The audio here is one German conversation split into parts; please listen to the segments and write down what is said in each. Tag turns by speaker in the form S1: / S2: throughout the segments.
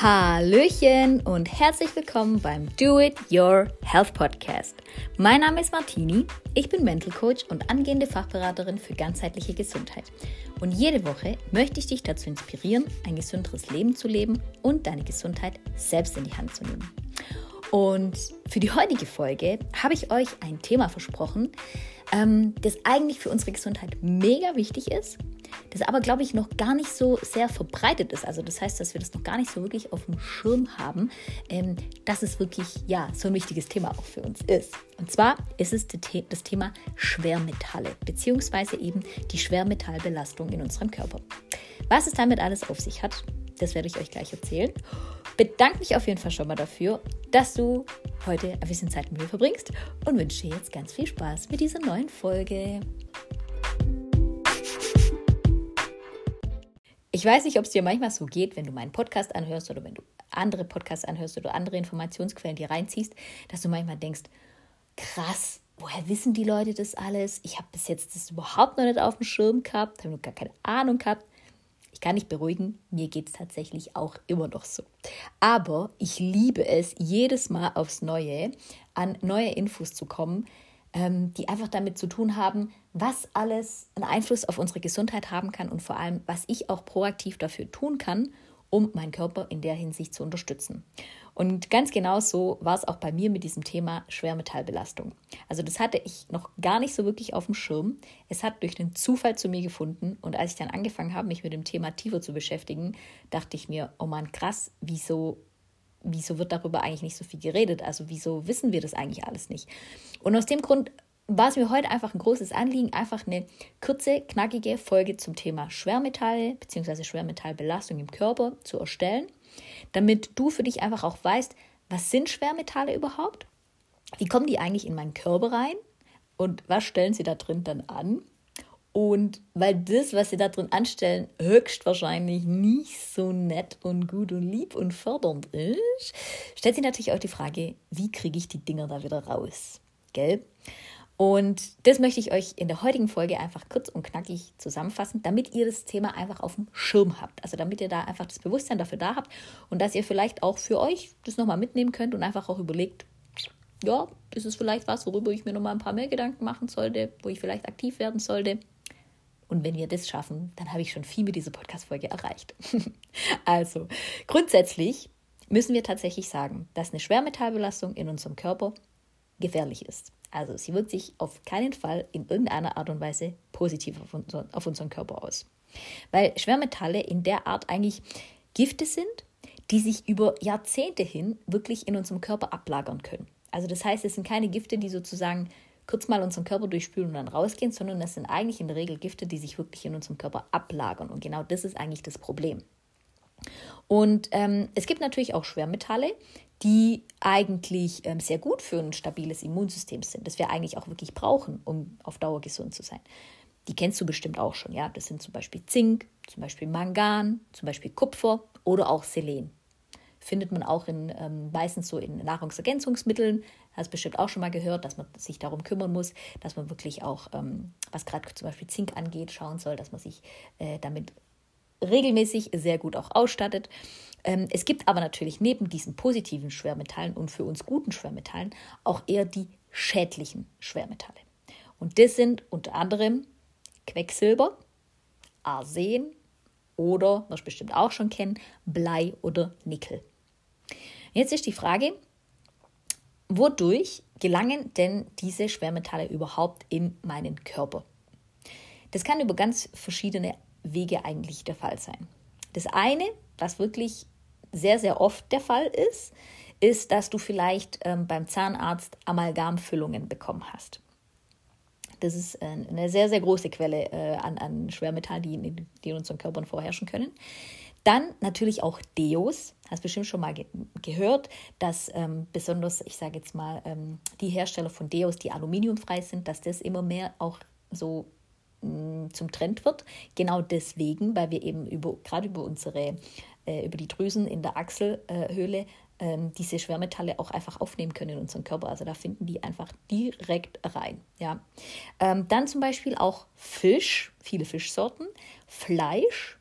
S1: Hallöchen und herzlich willkommen beim Do It Your Health Podcast. Mein Name ist Martini, ich bin Mental Coach und angehende Fachberaterin für ganzheitliche Gesundheit. Und jede Woche möchte ich dich dazu inspirieren, ein gesünderes Leben zu leben und deine Gesundheit selbst in die Hand zu nehmen. Und für die heutige Folge habe ich euch ein Thema versprochen, ähm, das eigentlich für unsere Gesundheit mega wichtig ist, das aber, glaube ich, noch gar nicht so sehr verbreitet ist. Also das heißt, dass wir das noch gar nicht so wirklich auf dem Schirm haben, ähm, dass es wirklich ja so ein wichtiges Thema auch für uns ist. Und zwar ist es das Thema Schwermetalle, beziehungsweise eben die Schwermetallbelastung in unserem Körper. Was es damit alles auf sich hat, das werde ich euch gleich erzählen. Bedanke mich auf jeden Fall schon mal dafür, dass du heute ein bisschen Zeit mit mir verbringst und wünsche dir jetzt ganz viel Spaß mit dieser neuen Folge. Ich weiß nicht, ob es dir manchmal so geht, wenn du meinen Podcast anhörst oder wenn du andere Podcasts anhörst oder andere Informationsquellen dir reinziehst, dass du manchmal denkst, krass, woher wissen die Leute das alles? Ich habe bis jetzt das überhaupt noch nicht auf dem Schirm gehabt, habe noch gar keine Ahnung gehabt. Ich kann dich beruhigen, mir geht es tatsächlich auch immer noch so. Aber ich liebe es, jedes Mal aufs Neue an neue Infos zu kommen, ähm, die einfach damit zu tun haben, was alles einen Einfluss auf unsere Gesundheit haben kann und vor allem, was ich auch proaktiv dafür tun kann, um meinen Körper in der Hinsicht zu unterstützen. Und ganz genau so war es auch bei mir mit diesem Thema Schwermetallbelastung. Also das hatte ich noch gar nicht so wirklich auf dem Schirm. Es hat durch den Zufall zu mir gefunden und als ich dann angefangen habe, mich mit dem Thema tiefer zu beschäftigen, dachte ich mir, oh Mann, krass, wieso wieso wird darüber eigentlich nicht so viel geredet? Also wieso wissen wir das eigentlich alles nicht? Und aus dem Grund war es mir heute einfach ein großes Anliegen, einfach eine kurze, knackige Folge zum Thema Schwermetalle bzw. Schwermetallbelastung im Körper zu erstellen, damit du für dich einfach auch weißt, was sind Schwermetalle überhaupt? Wie kommen die eigentlich in meinen Körper rein? Und was stellen sie da drin dann an? Und weil das, was sie da drin anstellen, höchstwahrscheinlich nicht so nett und gut und lieb und fördernd ist, stellt sich natürlich auch die Frage, wie kriege ich die Dinger da wieder raus? Gell? Und das möchte ich euch in der heutigen Folge einfach kurz und knackig zusammenfassen, damit ihr das Thema einfach auf dem Schirm habt. Also damit ihr da einfach das Bewusstsein dafür da habt und dass ihr vielleicht auch für euch das nochmal mitnehmen könnt und einfach auch überlegt, ja, ist es vielleicht was, worüber ich mir nochmal ein paar mehr Gedanken machen sollte, wo ich vielleicht aktiv werden sollte. Und wenn wir das schaffen, dann habe ich schon viel mit dieser Podcast-Folge erreicht. also, grundsätzlich müssen wir tatsächlich sagen, dass eine Schwermetallbelastung in unserem Körper gefährlich ist. Also sie wirkt sich auf keinen Fall in irgendeiner Art und Weise positiv auf, unser, auf unseren Körper aus. Weil Schwermetalle in der Art eigentlich Gifte sind, die sich über Jahrzehnte hin wirklich in unserem Körper ablagern können. Also das heißt, es sind keine Gifte, die sozusagen kurz mal unseren Körper durchspülen und dann rausgehen, sondern das sind eigentlich in der Regel Gifte, die sich wirklich in unserem Körper ablagern. Und genau das ist eigentlich das Problem. Und ähm, es gibt natürlich auch Schwermetalle, die eigentlich ähm, sehr gut für ein stabiles Immunsystem sind, das wir eigentlich auch wirklich brauchen, um auf Dauer gesund zu sein. Die kennst du bestimmt auch schon, ja. Das sind zum Beispiel Zink, zum Beispiel Mangan, zum Beispiel Kupfer oder auch Selen findet man auch in, ähm, meistens so in Nahrungsergänzungsmitteln. Hast bestimmt auch schon mal gehört, dass man sich darum kümmern muss, dass man wirklich auch, ähm, was gerade zum Beispiel Zink angeht, schauen soll, dass man sich äh, damit regelmäßig sehr gut auch ausstattet. Ähm, es gibt aber natürlich neben diesen positiven Schwermetallen und für uns guten Schwermetallen auch eher die schädlichen Schwermetalle. Und das sind unter anderem Quecksilber, Arsen, oder, was bestimmt auch schon kennen, Blei oder Nickel. Jetzt ist die Frage, wodurch gelangen denn diese Schwermetalle überhaupt in meinen Körper? Das kann über ganz verschiedene Wege eigentlich der Fall sein. Das eine, was wirklich sehr, sehr oft der Fall ist, ist, dass du vielleicht ähm, beim Zahnarzt Amalgamfüllungen bekommen hast. Das ist äh, eine sehr, sehr große Quelle äh, an, an Schwermetallen, die in, die in unseren Körpern vorherrschen können. Dann natürlich auch Deos. Hast bestimmt schon mal ge gehört, dass ähm, besonders, ich sage jetzt mal, ähm, die Hersteller von Deos, die aluminiumfrei sind, dass das immer mehr auch so zum Trend wird. Genau deswegen, weil wir eben über, gerade über unsere, äh, über die Drüsen in der Achselhöhle ähm, diese Schwermetalle auch einfach aufnehmen können in unseren Körper. Also da finden die einfach direkt rein. Ja. Ähm, dann zum Beispiel auch Fisch, viele Fischsorten, Fleisch,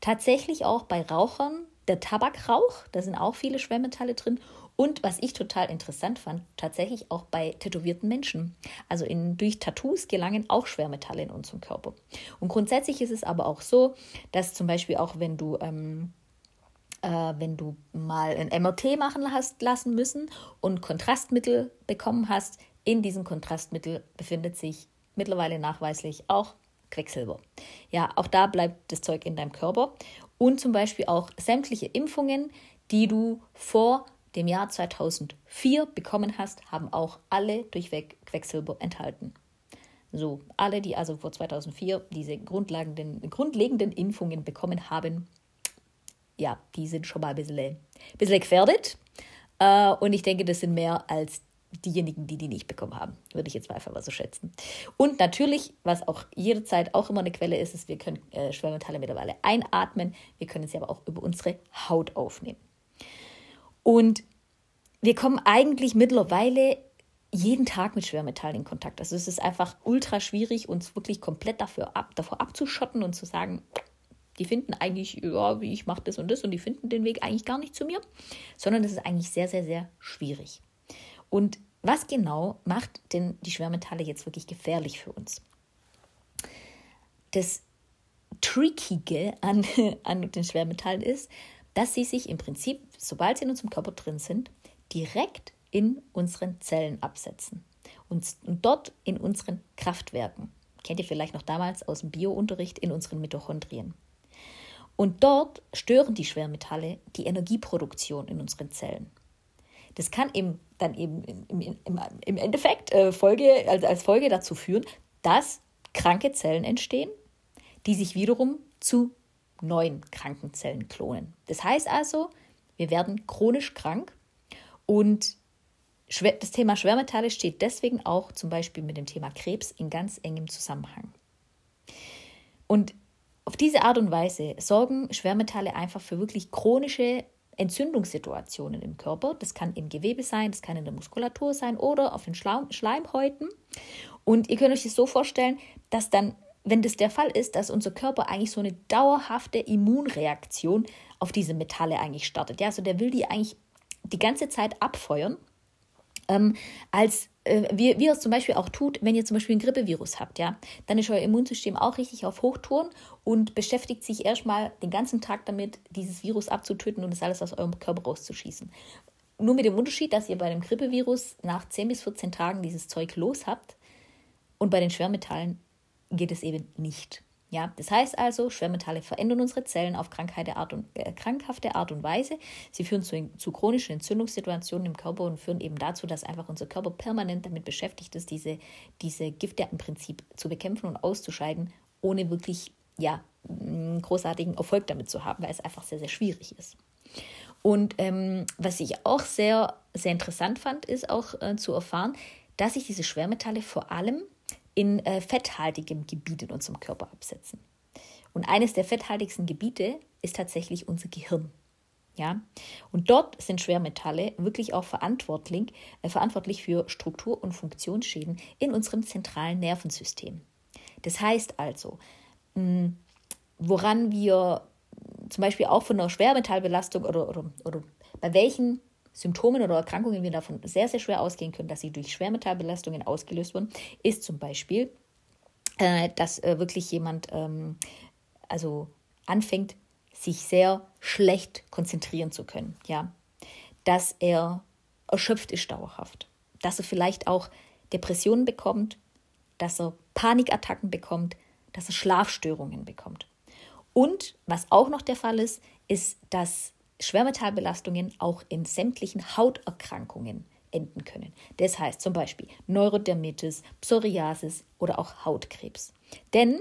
S1: tatsächlich auch bei Rauchern der Tabakrauch, da sind auch viele Schwermetalle drin. Und was ich total interessant fand, tatsächlich auch bei tätowierten Menschen. Also in, durch Tattoos gelangen auch Schwermetalle in unseren Körper. Und grundsätzlich ist es aber auch so, dass zum Beispiel auch wenn du ähm, äh, wenn du mal ein MRT machen hast lassen müssen und Kontrastmittel bekommen hast, in diesem Kontrastmittel befindet sich mittlerweile nachweislich auch Quecksilber. Ja, auch da bleibt das Zeug in deinem Körper. Und zum Beispiel auch sämtliche Impfungen, die du vor dem Jahr 2004 bekommen hast, haben auch alle durchweg Quecksilber enthalten. So, alle, die also vor 2004 diese grundlegenden, grundlegenden Impfungen bekommen haben, ja, die sind schon mal ein bisschen, bisschen gefährdet. Äh, und ich denke, das sind mehr als diejenigen, die die nicht bekommen haben. Würde ich jetzt mal einfach mal so schätzen. Und natürlich, was auch jederzeit auch immer eine Quelle ist, ist, wir können äh, Schwermetalle mittlerweile einatmen. Wir können sie aber auch über unsere Haut aufnehmen. Und wir kommen eigentlich mittlerweile jeden Tag mit Schwermetallen in Kontakt. Also es ist einfach ultra schwierig, uns wirklich komplett dafür ab, davor abzuschotten und zu sagen, die finden eigentlich, ja, wie ich mache das und das und die finden den Weg eigentlich gar nicht zu mir, sondern es ist eigentlich sehr, sehr, sehr schwierig. Und was genau macht denn die Schwermetalle jetzt wirklich gefährlich für uns? Das Trickige an, an den Schwermetallen ist, dass sie sich im Prinzip, sobald sie in unserem Körper drin sind, direkt in unseren Zellen absetzen und, dort in unseren Kraftwerken. Kennt ihr vielleicht noch damals aus dem Biounterricht in unseren Mitochondrien. Und dort stören die Schwermetalle die Energieproduktion in unseren Zellen. Das kann eben dann eben im, im, im Endeffekt äh, Folge, also als Folge dazu führen, dass kranke Zellen entstehen, die sich wiederum zu neuen kranken Zellen klonen. Das heißt also, wir werden chronisch krank und das Thema Schwermetalle steht deswegen auch zum Beispiel mit dem Thema Krebs in ganz engem Zusammenhang. Und auf diese Art und Weise sorgen Schwermetalle einfach für wirklich chronische Entzündungssituationen im Körper. Das kann im Gewebe sein, das kann in der Muskulatur sein oder auf den Schleimhäuten. Und ihr könnt euch das so vorstellen, dass dann, wenn das der Fall ist, dass unser Körper eigentlich so eine dauerhafte Immunreaktion auf diese Metalle eigentlich startet. Ja, also der will die eigentlich die ganze Zeit abfeuern, ähm, als äh, wie, wie es zum Beispiel auch tut, wenn ihr zum Beispiel ein Grippevirus habt, ja, dann ist euer Immunsystem auch richtig auf Hochtouren und beschäftigt sich erstmal den ganzen Tag damit, dieses Virus abzutöten und es alles aus eurem Körper rauszuschießen. Nur mit dem Unterschied, dass ihr bei dem Grippevirus nach 10 bis 14 Tagen dieses Zeug los habt und bei den Schwermetallen geht es eben nicht. Ja, das heißt also, Schwermetalle verändern unsere Zellen auf Art und, äh, krankhafte Art und Weise. Sie führen zu, zu, chronischen Entzündungssituationen im Körper und führen eben dazu, dass einfach unser Körper permanent damit beschäftigt ist, diese, diese Gifte im Prinzip zu bekämpfen und auszuscheiden, ohne wirklich ja, großartigen Erfolg damit zu haben, weil es einfach sehr, sehr schwierig ist. Und ähm, was ich auch sehr, sehr interessant fand, ist auch äh, zu erfahren, dass sich diese Schwermetalle vor allem in äh, fetthaltigem Gebiet in unserem Körper absetzen. Und eines der fetthaltigsten Gebiete ist tatsächlich unser Gehirn. Ja? Und dort sind Schwermetalle wirklich auch verantwortlich, äh, verantwortlich für Struktur- und Funktionsschäden in unserem zentralen Nervensystem. Das heißt also, mh, woran wir zum Beispiel auch von einer Schwermetallbelastung oder, oder, oder bei welchen Symptomen oder Erkrankungen wir davon sehr, sehr schwer ausgehen können, dass sie durch Schwermetallbelastungen ausgelöst wurden, ist zum Beispiel, äh, dass äh, wirklich jemand ähm, also anfängt, sich sehr schlecht konzentrieren zu können. Ja? Dass er erschöpft ist dauerhaft. Dass er vielleicht auch Depressionen bekommt, dass er Panikattacken bekommt, dass er Schlafstörungen bekommt. Und was auch noch der Fall ist, ist, dass Schwermetallbelastungen auch in sämtlichen Hauterkrankungen enden können. Das heißt zum Beispiel Neurodermitis, Psoriasis oder auch Hautkrebs. Denn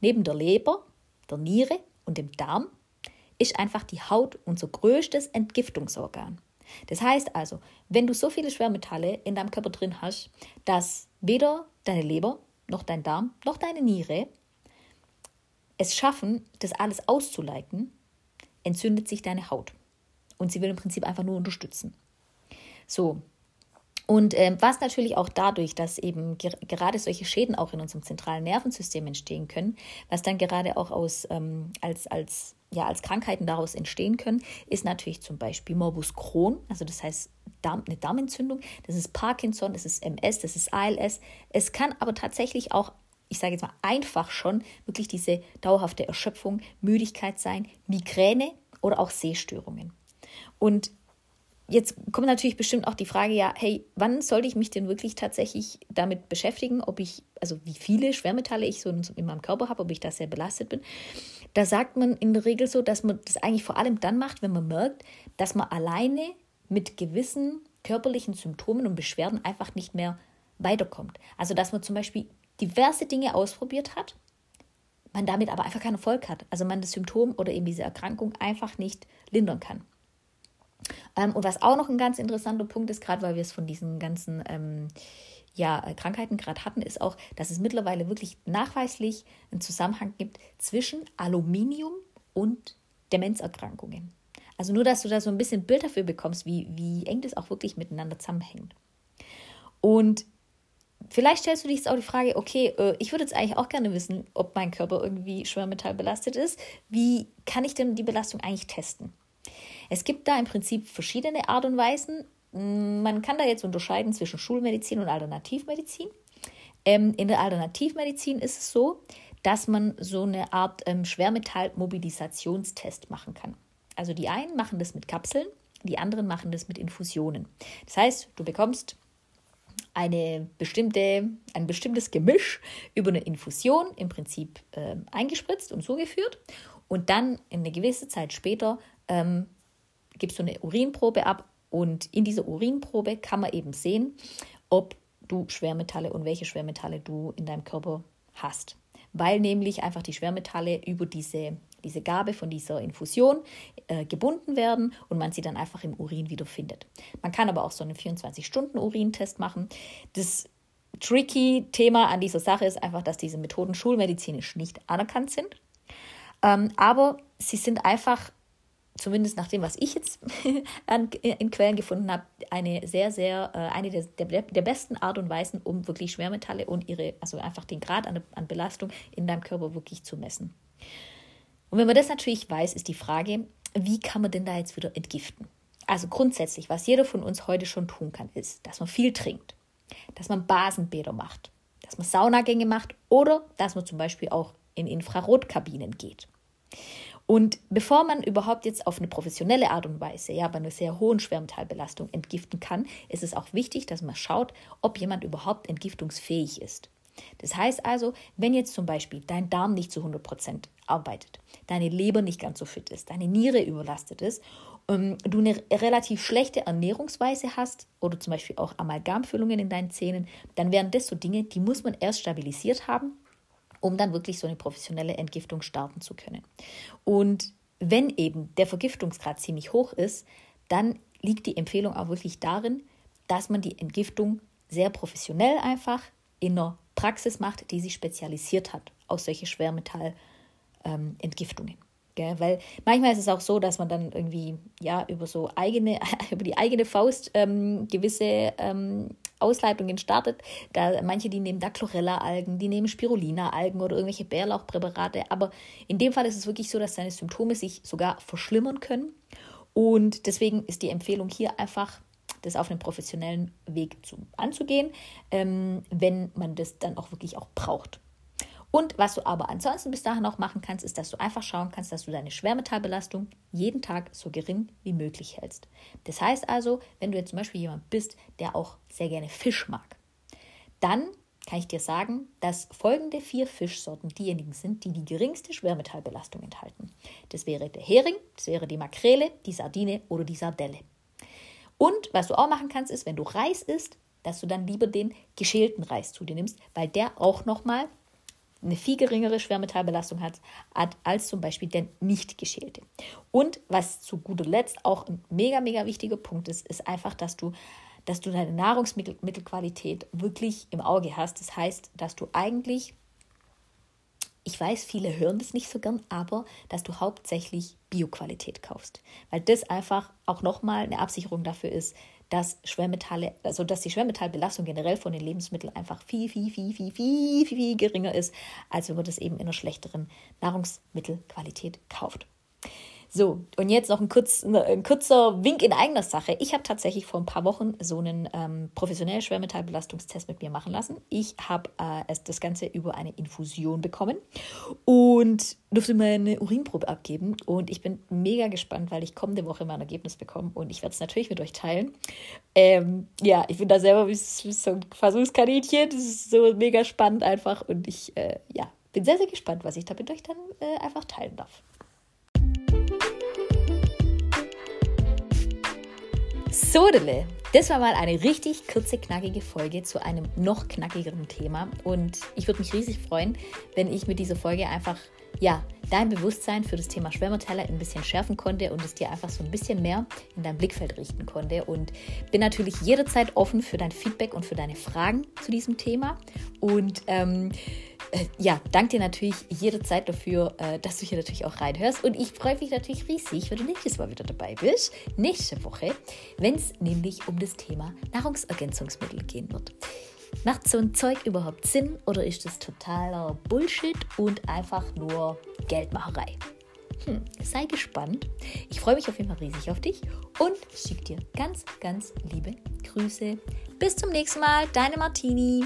S1: neben der Leber, der Niere und dem Darm ist einfach die Haut unser größtes Entgiftungsorgan. Das heißt also, wenn du so viele Schwermetalle in deinem Körper drin hast, dass weder deine Leber noch dein Darm noch deine Niere es schaffen, das alles auszuleiten, entzündet sich deine Haut. Und sie will im Prinzip einfach nur unterstützen. So. Und äh, was natürlich auch dadurch, dass eben ger gerade solche Schäden auch in unserem zentralen Nervensystem entstehen können, was dann gerade auch aus, ähm, als, als ja, als Krankheiten daraus entstehen können, ist natürlich zum Beispiel Morbus Crohn, also das heißt Darm, eine Darmentzündung, das ist Parkinson, das ist MS, das ist ALS. Es kann aber tatsächlich auch, ich sage jetzt mal einfach schon, wirklich diese dauerhafte Erschöpfung, Müdigkeit sein, Migräne oder auch Sehstörungen. Und Jetzt kommt natürlich bestimmt auch die Frage, ja, hey, wann sollte ich mich denn wirklich tatsächlich damit beschäftigen, ob ich, also wie viele Schwermetalle ich so in meinem Körper habe, ob ich da sehr belastet bin. Da sagt man in der Regel so, dass man das eigentlich vor allem dann macht, wenn man merkt, dass man alleine mit gewissen körperlichen Symptomen und Beschwerden einfach nicht mehr weiterkommt. Also dass man zum Beispiel diverse Dinge ausprobiert hat, man damit aber einfach keinen Erfolg hat. Also man das Symptom oder eben diese Erkrankung einfach nicht lindern kann. Ähm, und was auch noch ein ganz interessanter Punkt ist, gerade weil wir es von diesen ganzen ähm, ja, äh, Krankheiten gerade hatten, ist auch, dass es mittlerweile wirklich nachweislich einen Zusammenhang gibt zwischen Aluminium und Demenzerkrankungen. Also nur, dass du da so ein bisschen Bild dafür bekommst, wie, wie eng das auch wirklich miteinander zusammenhängt. Und vielleicht stellst du dich jetzt auch die Frage, okay, äh, ich würde jetzt eigentlich auch gerne wissen, ob mein Körper irgendwie Schwermetall belastet ist. Wie kann ich denn die Belastung eigentlich testen? Es gibt da im Prinzip verschiedene Art und Weisen. Man kann da jetzt unterscheiden zwischen Schulmedizin und Alternativmedizin. Ähm, in der Alternativmedizin ist es so, dass man so eine Art ähm, Schwermetallmobilisationstest machen kann. Also die einen machen das mit Kapseln, die anderen machen das mit Infusionen. Das heißt, du bekommst eine bestimmte, ein bestimmtes Gemisch über eine Infusion im Prinzip äh, eingespritzt und zugeführt und dann eine gewisse Zeit später ähm, gibst du eine Urinprobe ab und in dieser Urinprobe kann man eben sehen, ob du Schwermetalle und welche Schwermetalle du in deinem Körper hast. Weil nämlich einfach die Schwermetalle über diese, diese Gabe von dieser Infusion äh, gebunden werden und man sie dann einfach im Urin wiederfindet. Man kann aber auch so einen 24-Stunden-Urintest machen. Das tricky Thema an dieser Sache ist einfach, dass diese Methoden schulmedizinisch nicht anerkannt sind. Ähm, aber sie sind einfach zumindest nach dem, was ich jetzt in Quellen gefunden habe, eine sehr, sehr, äh, eine der, der, der, besten Art und Weisen, um wirklich Schwermetalle und ihre, also einfach den Grad an, an Belastung in deinem Körper wirklich zu messen. Und wenn man das natürlich weiß, ist die Frage, wie kann man denn da jetzt wieder entgiften? Also grundsätzlich, was jeder von uns heute schon tun kann, ist, dass man viel trinkt, dass man Basenbäder macht, dass man Saunagänge macht oder dass man zum Beispiel auch in Infrarotkabinen geht. Und bevor man überhaupt jetzt auf eine professionelle Art und Weise, ja, bei einer sehr hohen Schwermetallbelastung entgiften kann, ist es auch wichtig, dass man schaut, ob jemand überhaupt entgiftungsfähig ist. Das heißt also, wenn jetzt zum Beispiel dein Darm nicht zu 100 Prozent arbeitet, deine Leber nicht ganz so fit ist, deine Niere überlastet ist, ähm, du eine relativ schlechte Ernährungsweise hast oder zum Beispiel auch Amalgamfüllungen in deinen Zähnen, dann wären das so Dinge, die muss man erst stabilisiert haben um dann wirklich so eine professionelle Entgiftung starten zu können. Und wenn eben der Vergiftungsgrad ziemlich hoch ist, dann liegt die Empfehlung auch wirklich darin, dass man die Entgiftung sehr professionell einfach in einer Praxis macht, die sich spezialisiert hat auf solche Schwermetallentgiftungen. Ähm, Weil manchmal ist es auch so, dass man dann irgendwie ja über so eigene, über die eigene Faust ähm, gewisse ähm, Ausleitungen startet. Da, manche, die nehmen da Chlorella-Algen, die nehmen Spirulina-Algen oder irgendwelche Bärlauchpräparate. Aber in dem Fall ist es wirklich so, dass seine Symptome sich sogar verschlimmern können. Und deswegen ist die Empfehlung hier einfach, das auf einem professionellen Weg zu, anzugehen, ähm, wenn man das dann auch wirklich auch braucht. Und was du aber ansonsten bis dahin auch machen kannst, ist, dass du einfach schauen kannst, dass du deine Schwermetallbelastung jeden Tag so gering wie möglich hältst. Das heißt also, wenn du jetzt zum Beispiel jemand bist, der auch sehr gerne Fisch mag, dann kann ich dir sagen, dass folgende vier Fischsorten diejenigen sind, die die geringste Schwermetallbelastung enthalten. Das wäre der Hering, das wäre die Makrele, die Sardine oder die Sardelle. Und was du auch machen kannst, ist, wenn du Reis isst, dass du dann lieber den geschälten Reis zu dir nimmst, weil der auch nochmal eine viel geringere Schwermetallbelastung hat, als zum Beispiel der nicht geschälte. Und was zu guter Letzt auch ein mega, mega wichtiger Punkt ist, ist einfach, dass du, dass du deine Nahrungsmittelqualität wirklich im Auge hast. Das heißt, dass du eigentlich, ich weiß, viele hören das nicht so gern, aber dass du hauptsächlich Bioqualität kaufst. Weil das einfach auch nochmal eine Absicherung dafür ist, dass Schwermetalle, also dass die Schwermetallbelastung generell von den Lebensmitteln einfach viel, viel, viel, viel, viel, viel, viel geringer ist, als wenn man das eben in einer schlechteren Nahrungsmittelqualität kauft. So, und jetzt noch ein, kurz, ein kurzer Wink in eigener Sache. Ich habe tatsächlich vor ein paar Wochen so einen ähm, professionellen Schwermetallbelastungstest mit mir machen lassen. Ich habe äh, das Ganze über eine Infusion bekommen und durfte meine Urinprobe abgeben. Und ich bin mega gespannt, weil ich kommende Woche mein Ergebnis bekomme und ich werde es natürlich mit euch teilen. Ähm, ja, ich bin da selber wie so ein Versuchskaninchen. Das ist so mega spannend einfach und ich äh, ja, bin sehr, sehr gespannt, was ich da mit euch dann äh, einfach teilen darf. Sodele. Das war mal eine richtig kurze, knackige Folge zu einem noch knackigeren Thema. Und ich würde mich riesig freuen, wenn ich mit dieser Folge einfach, ja, dein Bewusstsein für das Thema Schwermetalle ein bisschen schärfen konnte und es dir einfach so ein bisschen mehr in dein Blickfeld richten konnte. Und bin natürlich jederzeit offen für dein Feedback und für deine Fragen zu diesem Thema. Und ähm, äh, ja, danke dir natürlich jederzeit dafür, äh, dass du hier natürlich auch reinhörst. Und ich freue mich natürlich riesig, wenn du nächstes Mal wieder dabei bist. Nächste Woche, wenn es nämlich um das Thema Nahrungsergänzungsmittel gehen wird. Macht so ein Zeug überhaupt Sinn oder ist es totaler Bullshit und einfach nur Geldmacherei? Hm, sei gespannt. Ich freue mich auf jeden Fall riesig auf dich und schicke dir ganz, ganz liebe Grüße. Bis zum nächsten Mal, deine Martini.